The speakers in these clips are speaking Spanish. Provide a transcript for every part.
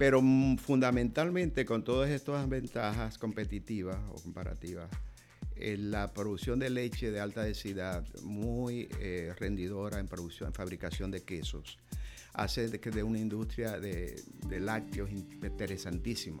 Pero mm, fundamentalmente con todas estas ventajas competitivas o comparativas, eh, la producción de leche de alta densidad, muy eh, rendidora en producción, en fabricación de quesos, hace de que de una industria de, de lácteos interesantísima.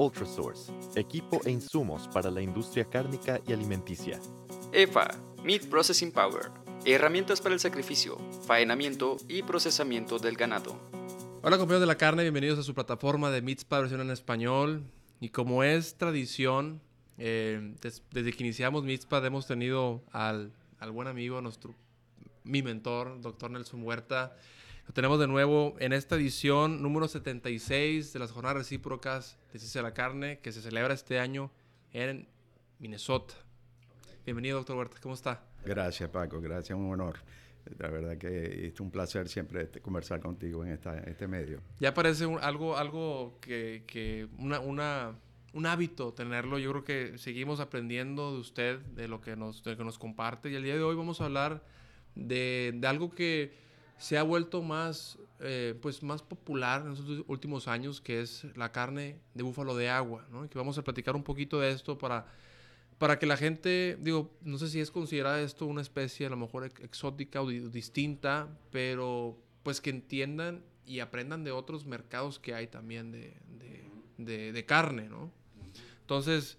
Ultrasource, equipo e insumos para la industria cárnica y alimenticia. EFA, Meat Processing Power, herramientas para el sacrificio, faenamiento y procesamiento del ganado. Hola compañeros de la carne, bienvenidos a su plataforma de Meats versión en español. Y como es tradición, eh, desde que iniciamos Meatspad hemos tenido al, al buen amigo, nuestro, mi mentor, doctor Nelson Huerta. Lo tenemos de nuevo en esta edición número 76 de las jornadas recíprocas de Ciencia de la Carne que se celebra este año en Minnesota. Bienvenido, doctor Huerta. ¿Cómo está? Gracias, Paco. Gracias. Un honor. La verdad que es un placer siempre este, conversar contigo en esta, este medio. Ya parece algo, algo que, que una, una, un hábito tenerlo. Yo creo que seguimos aprendiendo de usted, de lo que nos, de lo que nos comparte. Y el día de hoy vamos a hablar de, de algo que se ha vuelto más, eh, pues más popular en estos últimos años, que es la carne de búfalo de agua, ¿no? Que vamos a platicar un poquito de esto para, para que la gente, digo, no sé si es considerada esto una especie a lo mejor exótica o distinta, pero pues que entiendan y aprendan de otros mercados que hay también de, de, de, carne, ¿no? Entonces,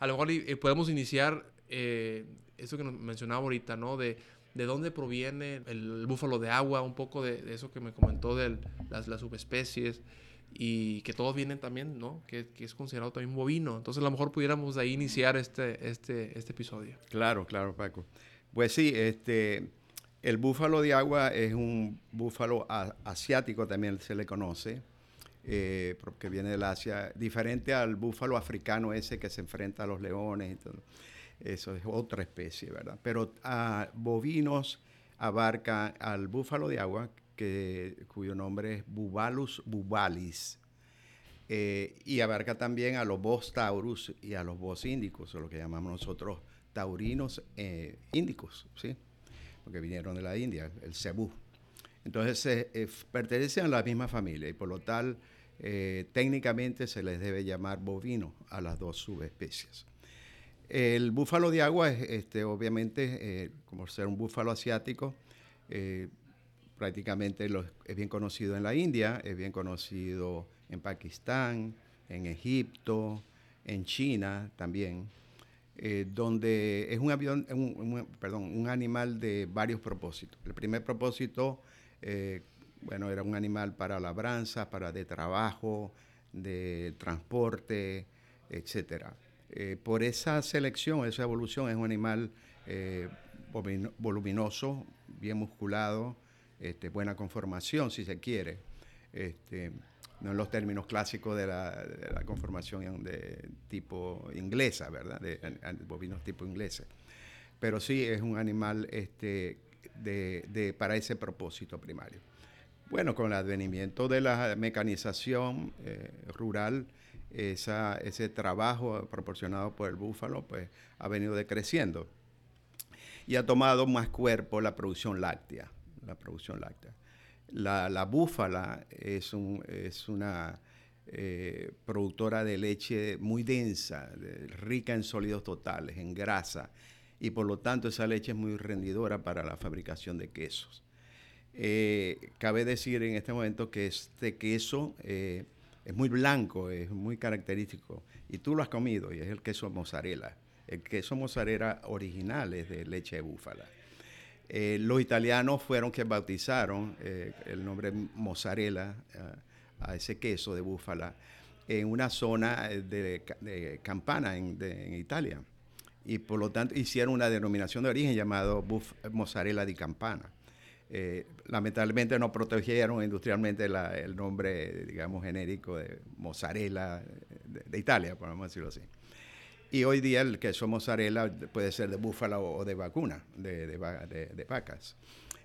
a lo mejor podemos iniciar eh, eso que nos mencionaba ahorita, ¿no? De de dónde proviene el búfalo de agua, un poco de, eso que me comentó de las, las, subespecies y que todos vienen también, ¿no? Que, que, es considerado también bovino. Entonces a lo mejor pudiéramos de ahí iniciar este, este, este episodio. Claro, claro, Paco. Pues sí, este, el búfalo de agua es un búfalo asiático, también se le conoce, eh, porque viene del Asia, diferente al búfalo africano ese que se enfrenta a los leones y todo. Eso es otra especie, ¿verdad? Pero a bovinos abarca al búfalo de agua, que, cuyo nombre es Bubalus bubalis, eh, y abarca también a los bos taurus y a los bos índicos, o lo que llamamos nosotros taurinos eh, índicos, ¿sí? Porque vinieron de la India, el cebú. Entonces eh, pertenecen a la misma familia y por lo tal técnicamente se les debe llamar bovino a las dos subespecies. El búfalo de agua es, este, obviamente, eh, como ser un búfalo asiático, eh, prácticamente es bien conocido en la India, es bien conocido en Pakistán, en Egipto, en China también, eh, donde es un, avión, perdón, un animal de varios propósitos. El primer propósito, bueno, era un animal para labranza, para de trabajo, de transporte, etcétera. Eh, por esa selección, esa evolución, es un animal eh, voluminoso, bien musculado, este, buena conformación, si se quiere. Este, no en los términos clásicos de la, conformación de tipo inglesa, ¿verdad? De, bovinos tipo ingleses. Pero sí es un animal este, para ese propósito primario. Bueno, con el advenimiento de la mecanización eh, rural, esa, ese trabajo proporcionado por el búfalo pues, ha venido decreciendo y ha tomado más cuerpo la producción láctea. La producción láctea. La, búfala es, un, es una eh, productora de leche muy densa, rica en sólidos totales, en grasa, y por lo tanto esa leche es muy rendidora para la fabricación de quesos. Eh, cabe decir en este momento que este queso eh, es muy blanco, es muy característico. Y tú lo has comido y es el queso mozzarella. El queso mozzarella original es de leche de búfala. Eh, los italianos fueron que bautizaron eh, el nombre mozzarella eh, a ese queso de búfala en una zona de, Campana en, Italia. Y por lo tanto hicieron una denominación de origen llamado mozzarella di Campana. Eh, lamentablemente no protegieron industrialmente el nombre, digamos, genérico de mozzarella de, Italia, podemos decirlo así. Y hoy día el queso mozzarella puede ser de búfala o de vacuna, de, de, vacas.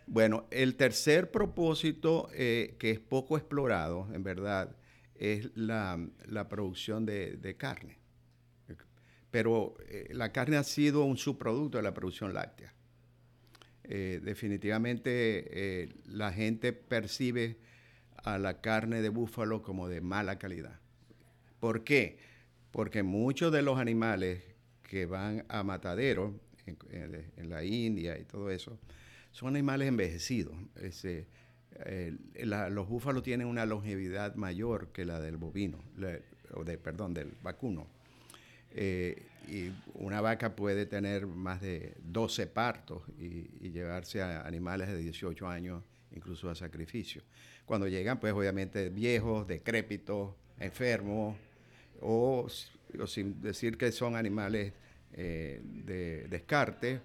Bueno, el tercer propósito eh, que es poco explorado, en verdad, es la, producción de, carne. Pero eh, la carne ha sido un subproducto de la producción láctea. Eh, definitivamente la gente percibe a la carne de búfalo como de mala calidad. ¿Por qué? Porque muchos de los animales que van a matadero en, la India y todo eso, son animales envejecidos. los búfalos tienen una longevidad mayor que la del bovino, o de, perdón, del vacuno. Eh, y una vaca puede tener más de 12 partos y, llevarse a animales de 18 años, incluso a sacrificio. Cuando llegan, pues obviamente viejos, decrépitos, enfermos, o, sin decir que son animales eh, de descarte,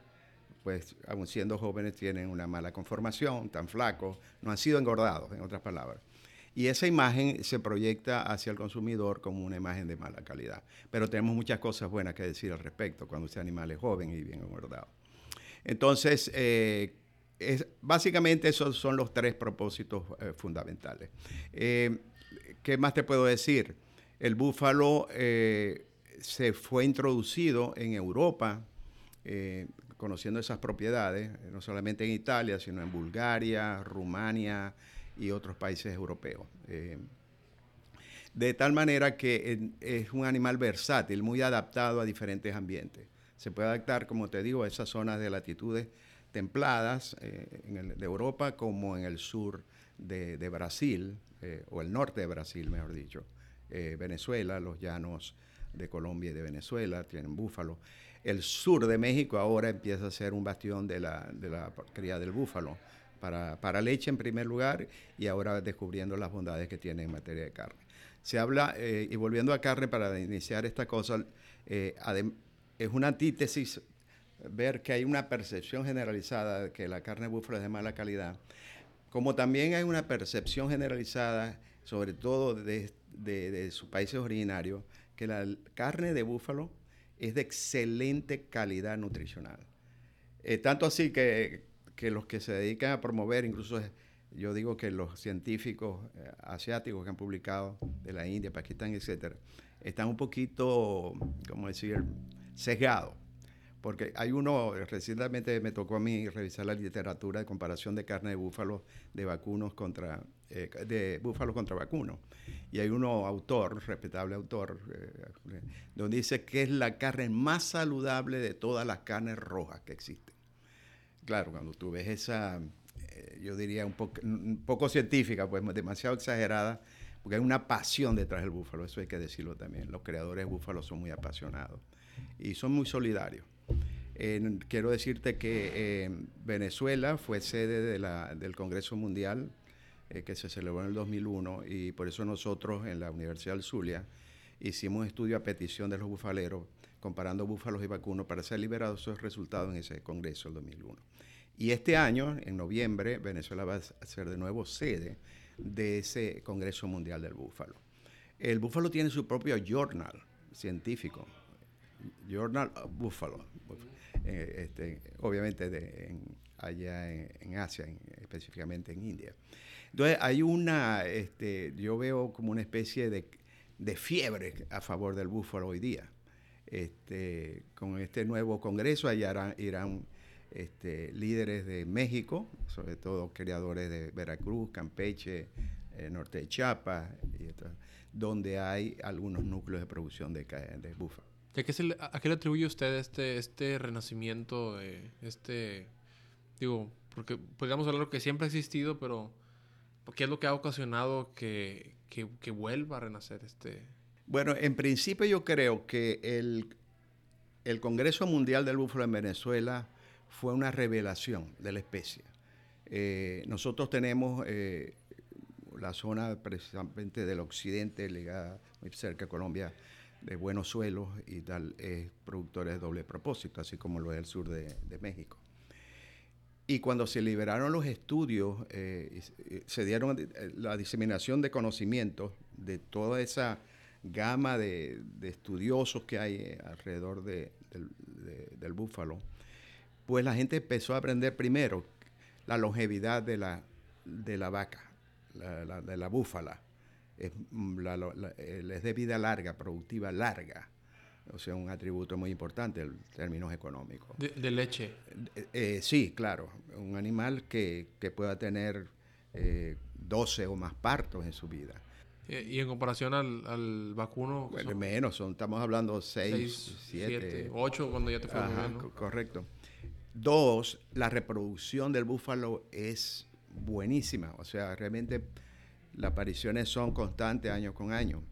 pues aun siendo jóvenes tienen una mala conformación, tan flacos, no han sido engordados, en otras palabras. Y esa imagen se proyecta hacia el consumidor como una imagen de mala calidad. Pero tenemos muchas cosas buenas que decir al respecto cuando ese animal es joven y bien engordado. Entonces, eh, básicamente esos son los tres propósitos eh, fundamentales. ¿Qué más te puedo decir? El búfalo eh, se fue introducido en Europa, eh, conociendo esas propiedades, no solamente en Italia, sino en Bulgaria, Rumania y otros países europeos. Eh, de tal manera que es un animal versátil, muy adaptado a diferentes ambientes. Se puede adaptar, como te digo, a esas zonas de latitudes templadas de Europa como en el sur de, Brasil, o el norte de Brasil, mejor dicho. Eh, Venezuela, los llanos de Colombia y de Venezuela, tienen búfalo. El sur de México ahora empieza a ser un bastión de la, de la cría del búfalo para, para, leche en primer lugar y ahora descubriendo las bondades que tiene en materia de carne. Se habla, eh, y volviendo a carne para iniciar esta cosa, eh, es una antítesis ver que hay una percepción generalizada de que la carne de búfalo es de mala calidad, como también hay una percepción generalizada, sobre todo de, de, sus países originarios que la carne de búfalo es de excelente calidad nutricional. Eh, tanto así que, los que se dedican a promover, incluso yo digo que los científicos eh, asiáticos que han publicado de la India, Pakistán, etcétera, están un poquito, como decir, sesgados porque hay uno, recientemente me tocó a mí revisar la literatura de comparación de carne de búfalo de vacunos contra, eh, de búfalos contra vacunos. Y hay uno autor, respetable autor, eh, donde dice que es la carne más saludable de todas las carnes rojas que existen. Claro, cuando tú ves esa, eh, yo diría un poco, científica, pues demasiado exagerada, porque hay una pasión detrás del búfalo, eso hay que decirlo también. Los creadores de búfalos son muy apasionados y son muy solidarios quiero decirte que eh, Venezuela fue sede del Congreso Mundial eh, que se celebró en el 2001 y por eso nosotros en la Universidad del Zulia hicimos un estudio a petición de los bufaleros comparando búfalos y vacunos para ser liberados esos resultados en ese Congreso del 2001. Y este año, en noviembre, Venezuela va a ser de nuevo sede de ese Congreso Mundial del Búfalo. El búfalo tiene su propio journal científico, Journal of Buffalo. Eh, este, obviamente de, allá en, Asia, específicamente en India. Entonces hay una, este, yo veo como una especie de, fiebre a favor del búfalo hoy día. Este, con este nuevo congreso allá irán, este, líderes de México, sobre todo criadores de Veracruz, Campeche, eh, norte de Chiapas, donde hay algunos núcleos de producción de, de búfalo. ¿A qué, le, ¿A qué le atribuye usted este, este renacimiento, este, digo, porque podríamos hablar que siempre ha existido, pero ¿qué es lo que ha ocasionado que, que, vuelva a renacer este? Bueno, en principio yo creo que el, el Congreso Mundial del Búfalo en Venezuela fue una revelación de la especie. Eh, nosotros tenemos eh, la zona precisamente del occidente, ligada muy cerca a Colombia, de buenos suelos y tal, es productores de doble propósito, así como lo es el sur de, México. Y cuando se liberaron los estudios, eh, se dieron la diseminación de conocimientos de toda esa gama de, estudiosos que hay eh, alrededor del, búfalo, pues la gente empezó a aprender primero la longevidad de la, de la vaca, de la búfala. Es, mm, es de vida larga, productiva larga o sea, un atributo muy importante en términos económicos. ¿De, leche? Eh, eh, sí, claro. Un animal que, pueda tener 12 eh, o más partos en su vida. ¿Y en comparación al, vacuno? Bueno, menos, son, estamos hablando 6, 7, 8 cuando ya te fue Correcto. Dos, la reproducción del búfalo es buenísima. O sea, realmente las apariciones son constantes año con año.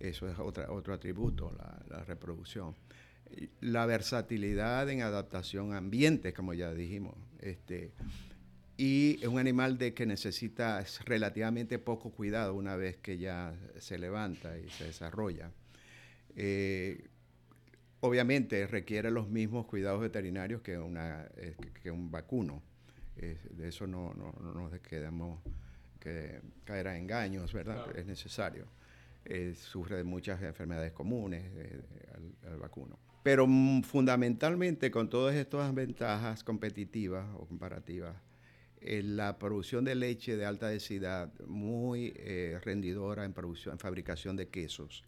Eso es otra, otro atributo, la, reproducción. La versatilidad en adaptación a ambientes, como ya dijimos. Este, y es un animal de que necesita relativamente poco cuidado una vez que ya se levanta y se desarrolla. Eh, obviamente requiere los mismos cuidados veterinarios que, una, eh, que un vacuno. de eso no, no, no nos quedamos que caer a engaños, ¿verdad? Es necesario. Eh, sufre de muchas enfermedades comunes eh, al, vacuno. Pero mm, fundamentalmente con todas estas ventajas competitivas o comparativas, eh, la producción de leche de alta densidad, muy rendidora en producción, en fabricación de quesos,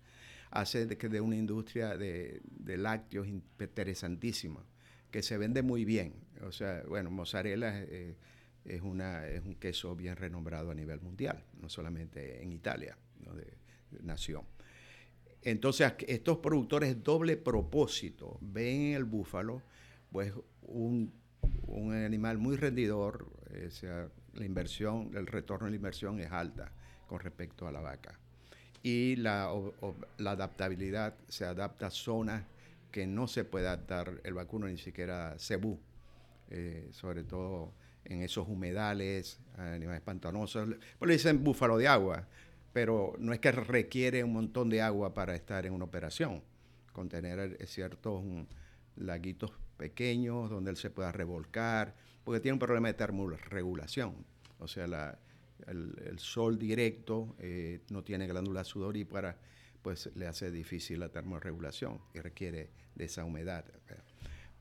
hace de de una industria de, lácteos interesantísima, que se vende muy bien. O sea, bueno, mozzarella es, una, es un queso bien renombrado a nivel mundial, no solamente en Italia nación. Entonces, estos productores doble propósito ven en el búfalo pues un, animal muy rendidor, eh, sea, la inversión, el retorno de la inversión es alta con respecto a la vaca. Y la, la adaptabilidad se adapta a zonas que no se puede adaptar el vacuno ni siquiera cebú, eh, sobre todo en esos humedales, animales pantanosos. Por le dicen búfalo de agua, pero no es que requiere un montón de agua para estar en una operación, contener eh, ciertos laguitos pequeños donde él se pueda revolcar, porque tiene un problema de termorregulación, o sea, el, sol directo eh, no tiene glándula sudorípara, pues le hace difícil la termorregulación y requiere de esa humedad.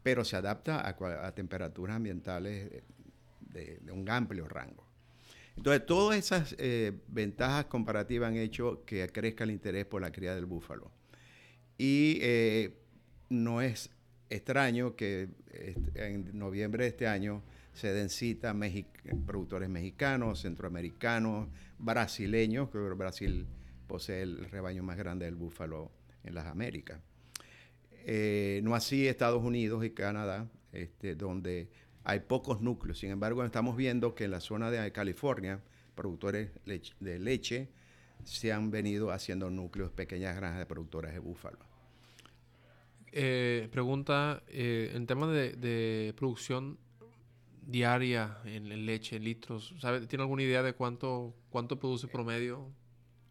Pero se adapta a, temperaturas ambientales de un amplio rango. Entonces, todas esas eh, ventajas comparativas han hecho que crezca el interés por la cría del búfalo. Y eh, no es extraño que en noviembre de este año se den cita productores mexicanos, centroamericanos, brasileños, que Brasil posee el rebaño más grande del búfalo en las Américas. Eh, no así Estados Unidos y Canadá, este, donde hay pocos núcleos. Sin embargo, estamos viendo que en la zona de California, productores de leche se han venido haciendo núcleos, pequeñas granjas de productores de búfalo. Eh, pregunta, eh, en tema de, producción diaria en, leche, en litros, ¿sabe, ¿tiene alguna idea de cuánto, cuánto produce promedio?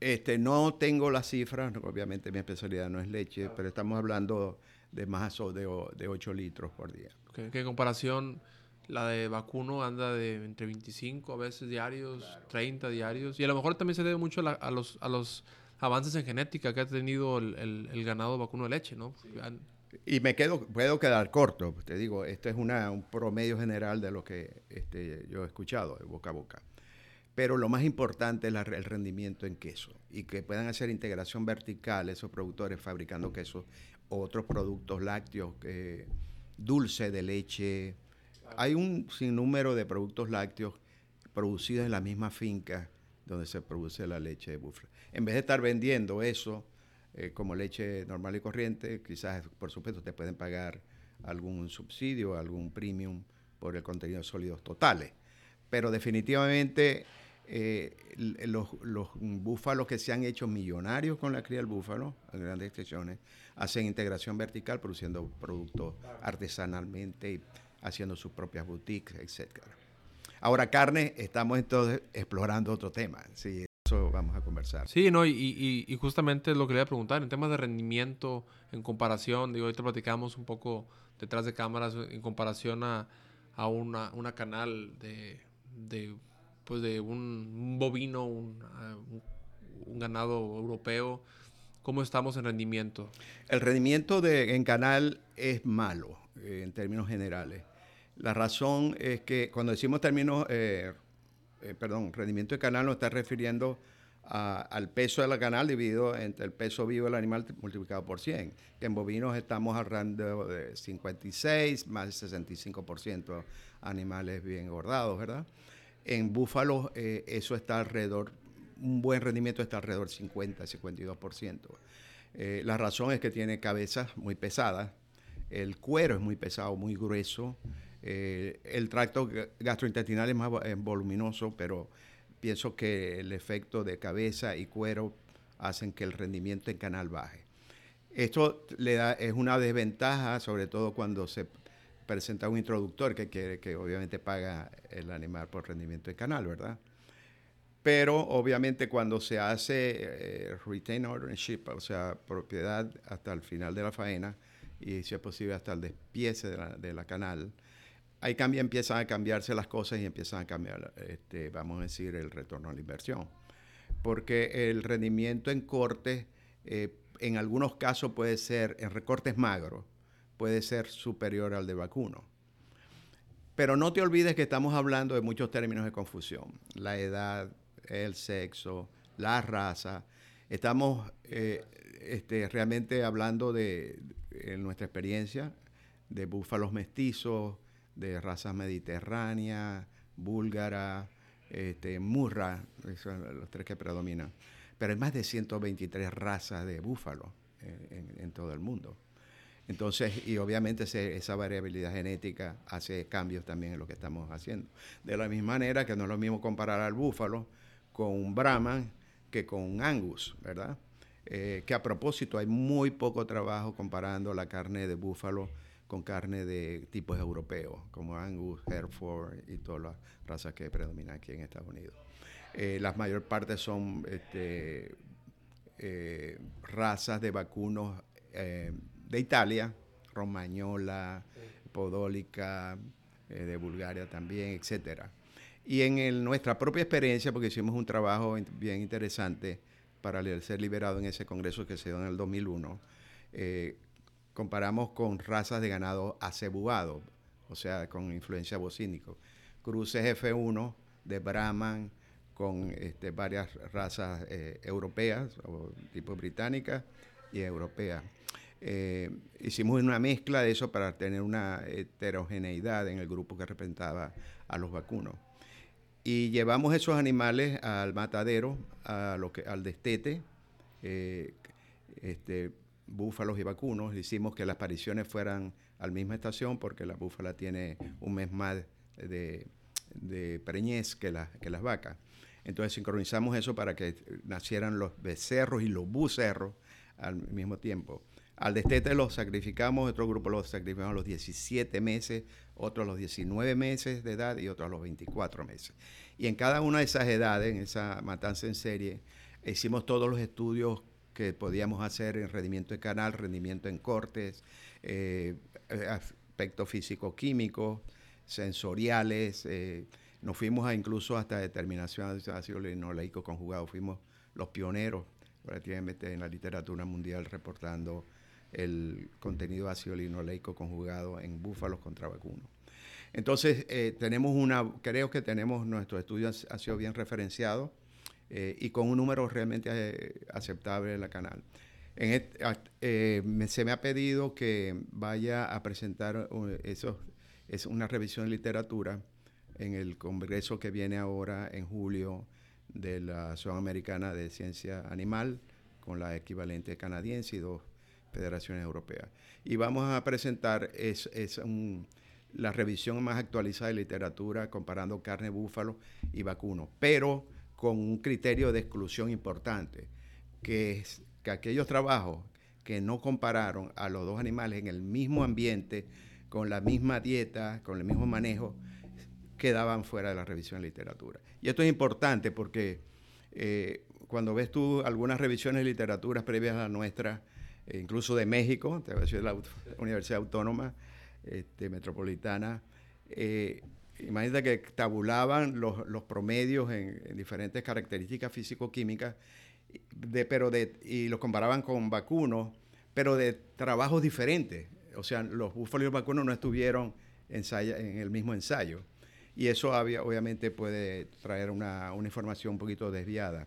Este, no tengo las cifras, obviamente mi especialidad no es leche, pero estamos hablando de más o de, de 8 litros por día. ¿Qué comparación la de vacuno anda de entre 25 a veces diarios, 30 diarios. Y a lo mejor también se debe mucho a, los, a los avances en genética que ha tenido el, ganado vacuno de leche, ¿no? Y me quedo, puedo quedar corto, te digo, esto es una, un promedio general de lo que este, yo he escuchado de boca a boca. Pero lo más importante es el rendimiento en queso y que puedan hacer integración vertical esos productores fabricando quesos, otros productos lácteos, eh, dulce de leche, hay un sinnúmero de productos lácteos producidos en la misma finca donde se produce la leche de búfalo. En vez de estar vendiendo eso eh, como leche normal y corriente, quizás, por supuesto, te pueden pagar algún subsidio, algún premium por el contenido de sólidos totales. Pero definitivamente eh, los, los, búfalos que se han hecho millonarios con la cría del búfalo, en grandes excepciones, hacen integración vertical produciendo productos artesanalmente y haciendo sus propias boutiques, etc. Ahora, carne, estamos entonces explorando otro tema. Sí, eso vamos a conversar. Sí, no, y, y, justamente lo que le iba a preguntar, en temas de rendimiento, en comparación, digo, ahorita platicamos un poco detrás de cámaras en comparación a, a una, una, canal de, de, pues de un, bovino, un, un, ganado europeo cómo estamos en rendimiento. El rendimiento de, en canal es malo eh, en términos generales. La razón es que cuando decimos términos, eh, eh, perdón, rendimiento de canal nos está refiriendo al peso de la canal dividido entre el peso vivo del animal multiplicado por 100. En bovinos estamos hablando de 56 más 65% animales bien engordados, ¿verdad? En búfalos eso está alrededor un buen rendimiento está alrededor del 50, 52%. Eh, la razón es que tiene cabezas muy pesadas, el cuero es muy pesado, muy grueso, eh, el tracto gastrointestinal es más voluminoso, pero pienso que el efecto de cabeza y cuero hacen que el rendimiento en canal baje. Esto le da, es una desventaja, sobre todo cuando se presenta un introductor que, quiere, que obviamente paga el animal por rendimiento en canal, ¿verdad? Pero obviamente cuando se hace eh, retain ownership, o sea, propiedad hasta el final de la faena y si es posible hasta el despiece de la, canal, ahí cambia, empiezan a cambiarse las cosas y empiezan a cambiar, este, vamos a decir, el retorno a la inversión. Porque el rendimiento en corte, eh, en algunos casos puede ser, en recortes magros, puede ser superior al de vacuno. Pero no te olvides que estamos hablando de muchos términos de confusión. La edad, el sexo, la raza. Estamos eh, este, realmente hablando de, nuestra experiencia, de búfalos mestizos, de razas mediterráneas, búlgara, este, murra, son los tres que predominan. Pero hay más de 123 razas de búfalos en, todo el mundo. Entonces, y obviamente esa variabilidad genética hace cambios también en lo que estamos haciendo. De la misma manera que no es lo mismo comparar al búfalo con un Brahman que con un Angus, ¿verdad? Eh, que a propósito hay muy poco trabajo comparando la carne de búfalo con carne de tipos europeos, como Angus, Hereford y todas las razas que predominan aquí en Estados Unidos. Eh, las mayor parte son este, eh, razas de vacunos de Italia, Romagnola, Podólica, de Bulgaria también, etcétera. Y en nuestra propia experiencia, porque hicimos un trabajo bien interesante para ser liberado en ese congreso que se dio en el 2001, eh, comparamos con razas de ganado acebugado, o sea, con influencia bocínico. Cruces F1 de Brahman con este, varias razas eh, europeas, tipo británicas y europeas. Eh, hicimos una mezcla de eso para tener una heterogeneidad en el grupo que representaba a los vacunos. Y llevamos esos animales al matadero, a lo que, al destete, eh, este, búfalos y vacunos. Hicimos que las apariciones fueran a la misma estación porque la búfala tiene un mes más de, de preñez que, que las vacas. Entonces sincronizamos eso para que nacieran los becerros y los bucerros al mismo tiempo. Al destete los sacrificamos, otro grupo los sacrificamos a los 17 meses, otros a los 19 meses de edad y otros a los 24 meses. Y en cada una de esas edades, en esa matanza en serie, hicimos todos los estudios que podíamos hacer en rendimiento de canal, rendimiento en cortes, eh, aspectos físico-químicos, sensoriales. Eh, nos fuimos incluso hasta determinación de ácido linoleico conjugado. Fuimos los pioneros prácticamente en la literatura mundial reportando el contenido ácido linoleico conjugado en búfalos contra vacunos. Entonces, eh, tenemos una, creo que tenemos, nuestro estudio ha, sido bien referenciado eh, y con un número realmente eh, aceptable en la canal. En se me ha pedido que vaya a presentar eso, es una revisión de literatura en el congreso que viene ahora en julio de la Asociación Americana de Ciencia Animal, con la equivalente canadiense y dos federaciones europeas. Y vamos a presentar es, la revisión más actualizada de literatura comparando carne búfalo y vacuno, pero con un criterio de exclusión importante, que es que aquellos trabajos que no compararon a los dos animales en el mismo ambiente, con la misma dieta, con el mismo manejo, quedaban fuera de la revisión de literatura. Y esto es importante porque eh, cuando ves tú algunas revisiones de literatura previas a la nuestra, e incluso de México, de la Universidad Autónoma este, Metropolitana. Eh, imagínate que tabulaban los, promedios en, diferentes características físico-químicas pero y los comparaban con vacunos, pero de trabajos diferentes. O sea, los búfalos y los vacunos no estuvieron en el mismo ensayo. Y eso obviamente puede traer una, una información un poquito desviada.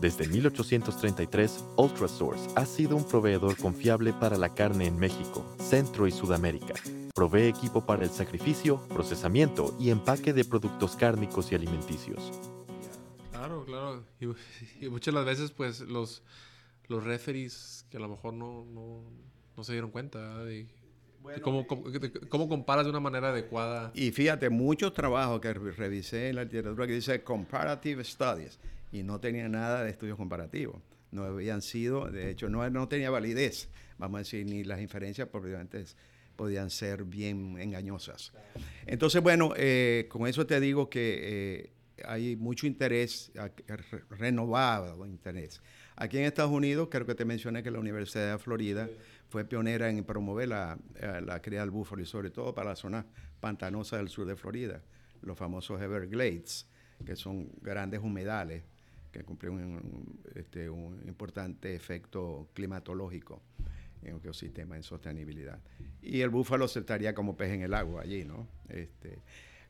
Desde 1833, Ultrasource ha sido un proveedor confiable para la carne en México, Centro y Sudamérica. Provee equipo para el sacrificio, procesamiento y empaque de productos cárnicos y alimenticios. Claro, claro. Y, muchas las veces, pues, los, los referees que a lo mejor no, no, no se dieron cuenta de, cómo, cómo, comparas de una manera adecuada. Y fíjate, muchos trabajos que revisé en la literatura que dice Comparative Studies y no tenía nada de estudios comparativos. No habían sido, de hecho, no, no tenía validez, vamos a decir, ni las inferencias probablemente podían ser bien engañosas. Entonces, bueno, eh, con eso te digo que eh, hay mucho interés, renovado interés. Aquí en Estados Unidos, creo que te mencioné que la Universidad de Florida fue pionera en promover la, eh, la cría del búfalo y sobre todo para la zona pantanosa del sur de Florida, los famosos Everglades, que son grandes humedales que cumplen un, este, un importante efecto climatológico en ecosistema, en sostenibilidad. Y el búfalo se estaría como pez en el agua allí, ¿no? Este,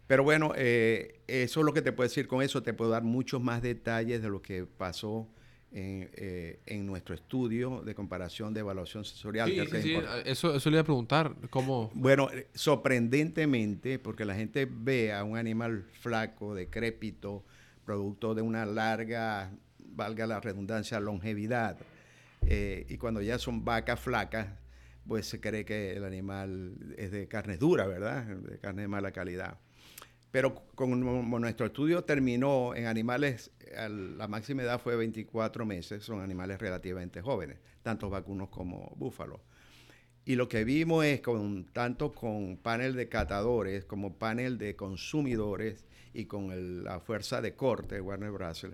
pero bueno, eh, eso es lo que te puedo decir con eso. Te puedo dar muchos más detalles de lo que pasó en, eh, en nuestro estudio de comparación de evaluación sensorial. Sí, sí, sí. Eso, eso le iba a preguntar. ¿Cómo? Bueno, eh, sorprendentemente, porque la gente ve a un animal flaco, decrépito, producto de una larga, valga la redundancia, longevidad. Eh, y cuando ya son vacas flacas, pues se cree que el animal es de carne dura, ¿verdad? De carne de mala calidad. Pero como nuestro estudio terminó en animales, la máxima edad fue 24 meses, son animales relativamente jóvenes, tanto vacunos como búfalos. Y lo que vimos es con tanto con panel de catadores como panel de consumidores y con la fuerza de corte de Warner Bros.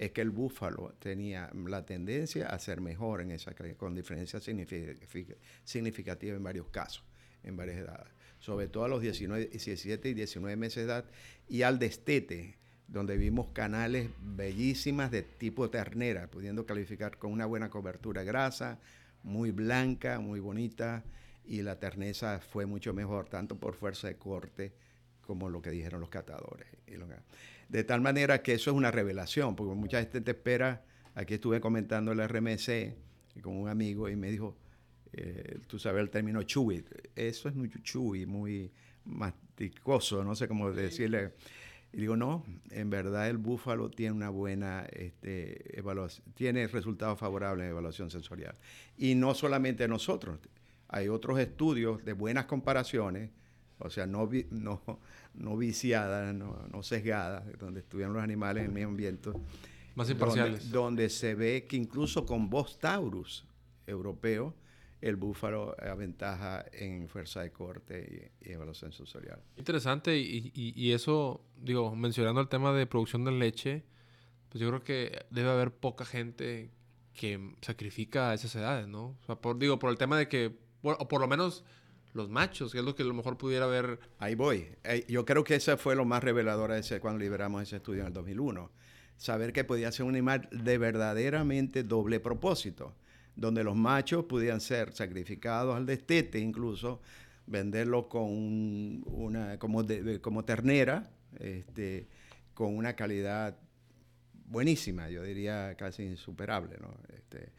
Es que el búfalo tenía la tendencia a ser mejor en esa con diferencias significativas en varios casos, en varias edades, sobre todo a los 19, 17 y 19 meses de edad y al destete, donde vimos canales bellísimas de tipo ternera, pudiendo calificar con una buena cobertura grasa, muy blanca, muy bonita, y la terneza fue mucho mejor, tanto por fuerza de corte, como lo que dijeron los catadores. De tal manera que eso es una revelación, porque mucha gente te espera, aquí estuve comentando el RMC con un amigo y me dijo, eh, tú sabes el término chewy, eso es muy chewy, muy masticoso, no sé cómo decirle. Y digo, no, en verdad el búfalo tiene una buena este, evaluación, tiene resultados favorables en evaluación sensorial. Y no solamente nosotros, hay otros estudios de buenas comparaciones, o sea, no, no, no viciadas, no, no sesgadas, donde estuvieron los animales en el medio ambiente. Más imparciales. Donde, se ve que incluso con Bos taurus europeo, el búfalo aventaja en fuerza de corte y, evaluación sensorial. Interesante, y, y, eso, digo, mencionando el tema de producción de leche, pues yo creo que debe haber poca gente que sacrifica a esas edades, ¿no? O sea, por, digo, por el tema de que, o por lo menos los machos, que es lo que a lo mejor pudiera haber... Ahí voy. Eh, yo creo que ese fue lo más revelador ese, cuando liberamos ese estudio en el 2001. Saber que podía ser un animal de verdaderamente doble propósito, donde los machos pudieran ser sacrificados al destete, incluso venderlo con una, como, como ternera, este, con una calidad buenísima, yo diría casi insuperable. ¿no? Este,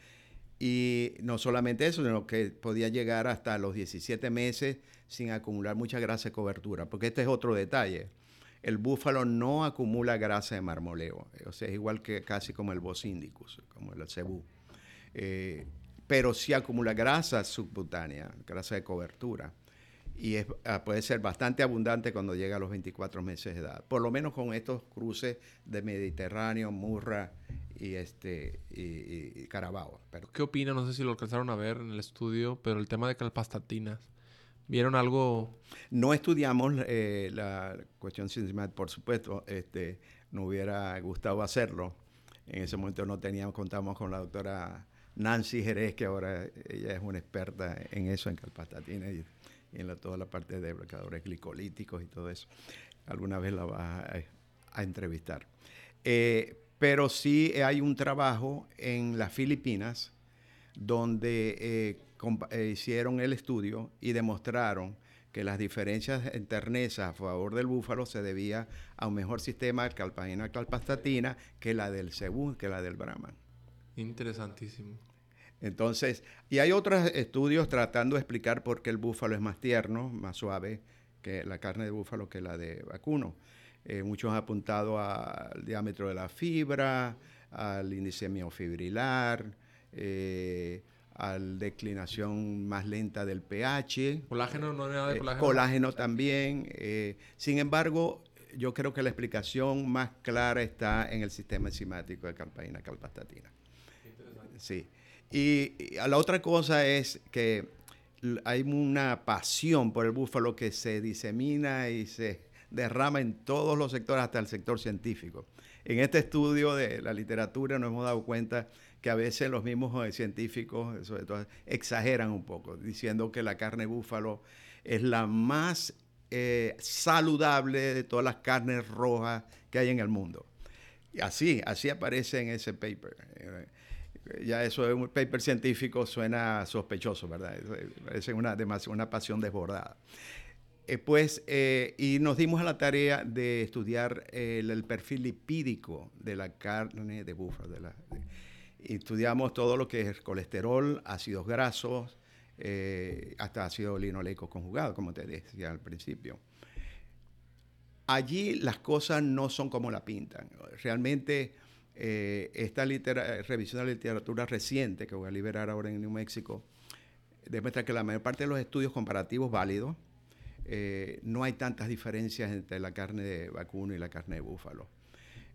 y no solamente eso, sino que podía llegar hasta los 17 meses sin acumular mucha grasa de cobertura, porque este es otro detalle. El búfalo no acumula grasa de marmoleo, o sea, es igual que casi como el Bos indicus, como el cebú. Eh, pero sí acumula grasa subcutánea, grasa de cobertura. Y ah, puede ser bastante abundante cuando llega a los 24 meses de edad. Por lo menos con estos cruces de Mediterráneo, Murra y este y, Carabao. Pero. ¿Qué opina? No sé si lo alcanzaron a ver en el estudio, pero el tema de calpastatinas. ¿Vieron algo? No estudiamos eh, la cuestión sistemática, por supuesto, este, no hubiera gustado hacerlo. En ese momento no teníamos, contamos con la doctora Nancy Jerez, que ahora ella es una experta en eso, en calpastatinas y, en toda la parte de bloqueadores glicolíticos y todo eso. Alguna vez la vas a, entrevistar. Eh, Pero sí hay un trabajo en las Filipinas donde eh, eh, hicieron el estudio y demostraron que las diferencias en terneza a favor del búfalo se debía a un mejor sistema de calpagina calpastatina que la del cebú, que la del brahman. Interesantísimo. Entonces, y hay otros estudios tratando de explicar por qué el búfalo es más tierno, más suave que la carne de búfalo que la de vacuno. Eh, muchos han apuntado al diámetro de la fibra, al índice miofibrilar, eh, a la declinación más lenta del pH. Colágeno, no hay nada de eh, colágeno. colágeno también. sin embargo, yo creo que la explicación más clara está en el sistema enzimático de calpaína calpastatina. Sí. Y, la otra cosa es que hay una pasión por el búfalo que se disemina y se derrama en todos los sectores, hasta el sector científico. En este estudio de la literatura nos hemos dado cuenta que a veces los mismos eh, científicos, sobre todo, exageran un poco, diciendo que la carne búfalo es la más eh, saludable de todas las carnes rojas que hay en el mundo. Y así, así aparece en ese paper. Eh, ya eso es un paper científico, suena sospechoso, ¿verdad? Es una, una pasión desbordada. Eh, pues, eh, y nos dimos a la tarea de estudiar el, perfil lipídico de la carne de búfalo. De la, estudiamos todo lo que es colesterol, ácidos grasos, eh, hasta ácido linoleico conjugado, como te decía al principio. Allí las cosas no son como la pintan. Realmente eh, esta revisión de la literatura reciente que voy a liberar ahora en New Mexico demuestra que la mayor parte de los estudios comparativos válidos eh, no hay tantas diferencias entre la carne de vacuno y la carne de búfalo.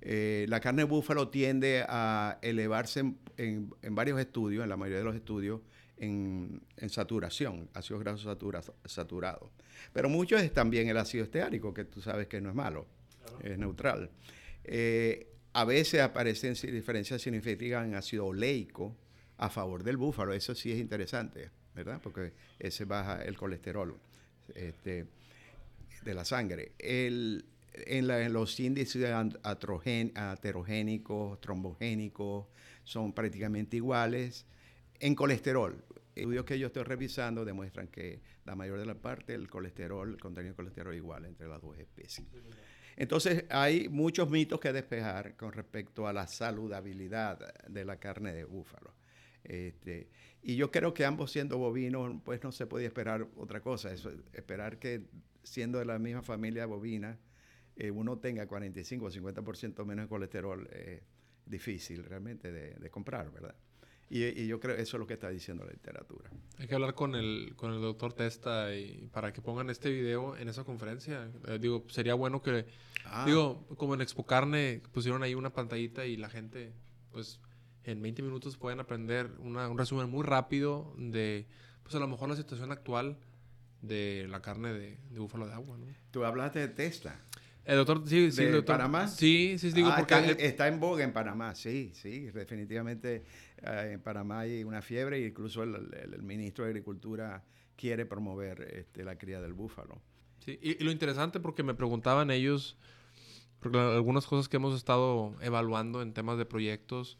Eh, la carne de búfalo tiende a elevarse en, varios estudios, en la mayoría de los estudios, en, saturación, ácidos grasos saturados. Pero muchos es también el ácido esteárico, que tú sabes que no es malo, es neutral. A veces aparecen diferencias significativas en ácido oleico a favor del búfalo. Eso sí es interesante, ¿verdad? Porque ese baja el colesterol este, de la sangre. en, los índices aterogénicos, trombogénicos, son prácticamente iguales. En colesterol, estudios que yo estoy revisando demuestran que la mayor de la parte del colesterol, el contenido de colesterol es igual entre las dos especies. Entonces hay muchos mitos que despejar con respecto a la saludabilidad de la carne de búfalo. Este, y yo creo que ambos siendo bovinos, pues no se podía esperar otra cosa, eso, esperar que siendo de la misma familia bovina, eh, uno tenga 45 o 50% menos de colesterol, es difícil realmente de comprar, ¿verdad? Y, yo creo que eso es lo que está diciendo la literatura. Hay que hablar con el, con el doctor Testa y para que pongan este video en esa conferencia. Eh, digo, sería bueno que, ah. digo, como en Expo Carne pusieron ahí una pantallita y la gente, pues, en 20 minutos pueden aprender un resumen muy rápido de, pues, a lo mejor la situación actual de la carne de, de búfalo de agua, ¿no? Tú hablaste de Testa. El doctor, sí, sí, ¿De Panamá? Sí, sí, digo, ah, porque... Está, en boga en Panamá, sí, sí, definitivamente eh, en Panamá hay una fiebre e incluso el, ministro de Agricultura quiere promover este, la cría del búfalo. Sí, y, lo interesante porque me preguntaban ellos, porque algunas cosas que hemos estado evaluando en temas de proyectos,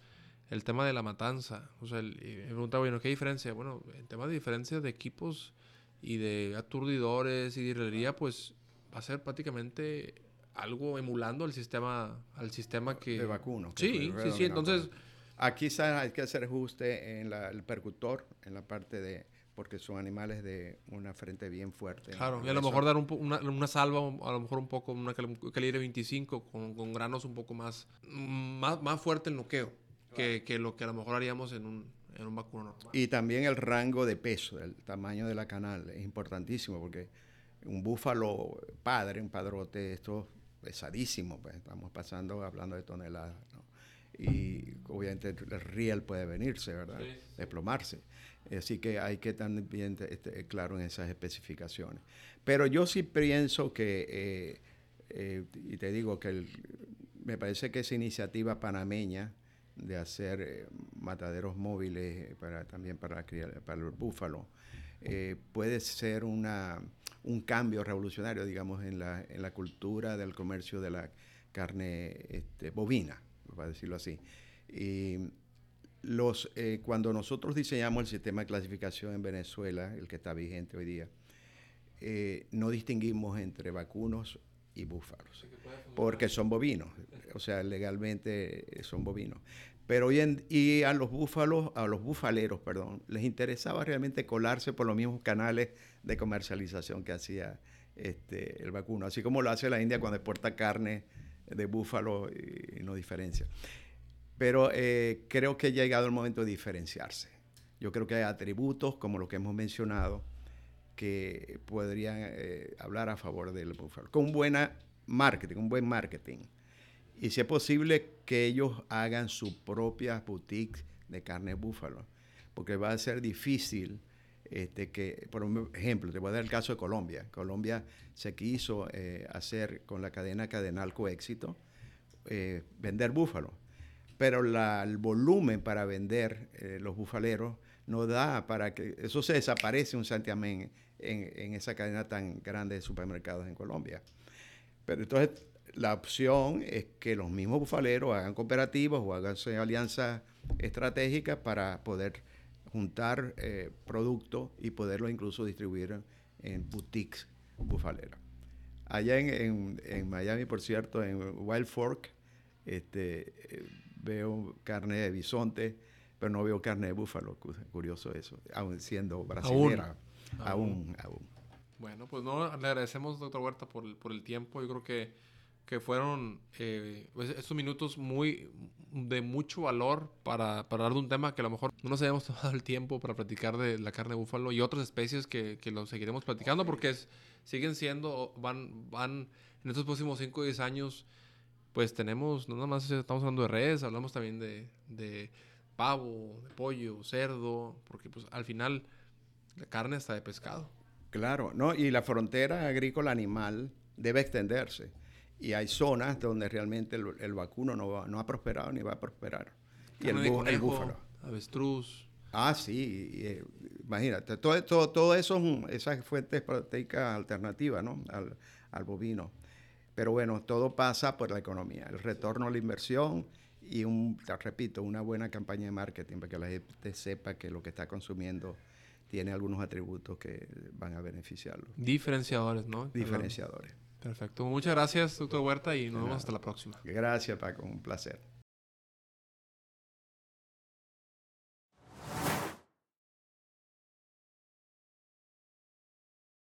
el tema de la matanza, o sea, me preguntaba, bueno, ¿qué diferencia? Bueno, el tema de diferencia de equipos y de aturdidores y de herrería, pues va a ser prácticamente algo emulando el sistema, al sistema que... De vacuno. Sí, sí, sí, entonces... Aquí hay que hacer ajuste en el percutor, en la parte de... Porque son animales de una frente bien fuerte. Claro, y a lo mejor dar una, una, salva, a lo mejor un poco, una calibre 25, con, con granos un poco más, más, más fuerte el noqueo, que, que, lo que a lo mejor haríamos en un, en un vacuno normal. Y también el rango de peso, el tamaño de la canal, es importantísimo, porque un búfalo padre, un padrote, esto pesadísimo, pues estamos pasando hablando de toneladas, Y obviamente el riel puede venirse, ¿verdad? Desplomarse. Así que hay que estar bien este, claro en esas especificaciones. Pero yo sí pienso que, eh, eh, y te digo que me parece que esa iniciativa panameña de hacer eh, mataderos móviles para, también para, para el búfalo, puede ser una un cambio revolucionario, digamos, en la, en la cultura del comercio de la carne este, bovina, para decirlo así. Y los, eh, cuando nosotros diseñamos el sistema de clasificación en Venezuela, el que está vigente hoy día, eh, no distinguimos entre vacunos y búfalos, porque son bovinos, o sea, legalmente son bovinos. Pero hoy en, y a los búfalos, a los bufaleros, perdón, les interesaba realmente colarse por los mismos canales de comercialización que hacía este, el vacuno, así como lo hace la India cuando exporta carne de búfalo y, no diferencia. Pero eh, creo que ha llegado el momento de diferenciarse. Yo creo que hay atributos, como lo que hemos mencionado, que podrían eh, hablar a favor del búfalo. Con buena marketing, un buen marketing y si es posible que ellos hagan su propia boutique de carne de búfalo, porque va a ser difícil este, que, por ejemplo, te voy a dar el caso de Colombia. Colombia se quiso eh, hacer con la cadena cadenal Coéxito, eh, vender búfalo, pero el volumen para vender los bufaleros no da para que eso se desaparece un santiamén en, en esa cadena tan grande de supermercados en Colombia. Pero entonces la opción es que los mismos bufaleros hagan cooperativas o hagan alianzas estratégicas para poder juntar eh, productos y poderlo incluso distribuir en, boutiques bufaleras. Allá en, Miami, por cierto, en Wild Fork, este, eh, veo carne de bisonte, pero no veo carne de búfalo. Curioso eso, aún siendo brasileña. Aún. aún. Bueno, pues no, le agradecemos, doctor Huerta, por por el tiempo. Yo creo que que fueron eh, pues, estos minutos muy de mucho valor para, para, hablar de un tema que a lo mejor no nos habíamos tomado el tiempo para platicar de la carne de búfalo y otras especies que, que lo seguiremos platicando porque siguen siendo, van, van en estos próximos 5 o 10 años, pues tenemos, no nada más estamos hablando de redes, hablamos también de, de pavo, de pollo, cerdo, porque pues al final la carne está de pescado. Claro, ¿no? Y la frontera agrícola animal debe extenderse y hay zonas donde realmente el, vacuno no, no, ha prosperado ni va a prosperar. Y el, el, búfalo. Avestruz. Ah, sí. Eh, imagínate, todo, todo, todo eso es esas fuentes proteicas alternativas ¿no? al, al bovino. Pero bueno, todo pasa por la economía, el retorno a la inversión y, un, te repito, una buena campaña de marketing para que la gente sepa que lo que está consumiendo tiene algunos atributos que van a beneficiarlo. Diferenciadores, ¿no? Diferenciadores. Perfecto. Muchas gracias, doctor Huerta, y nos vemos hasta la próxima. Gracias, Paco. Un placer.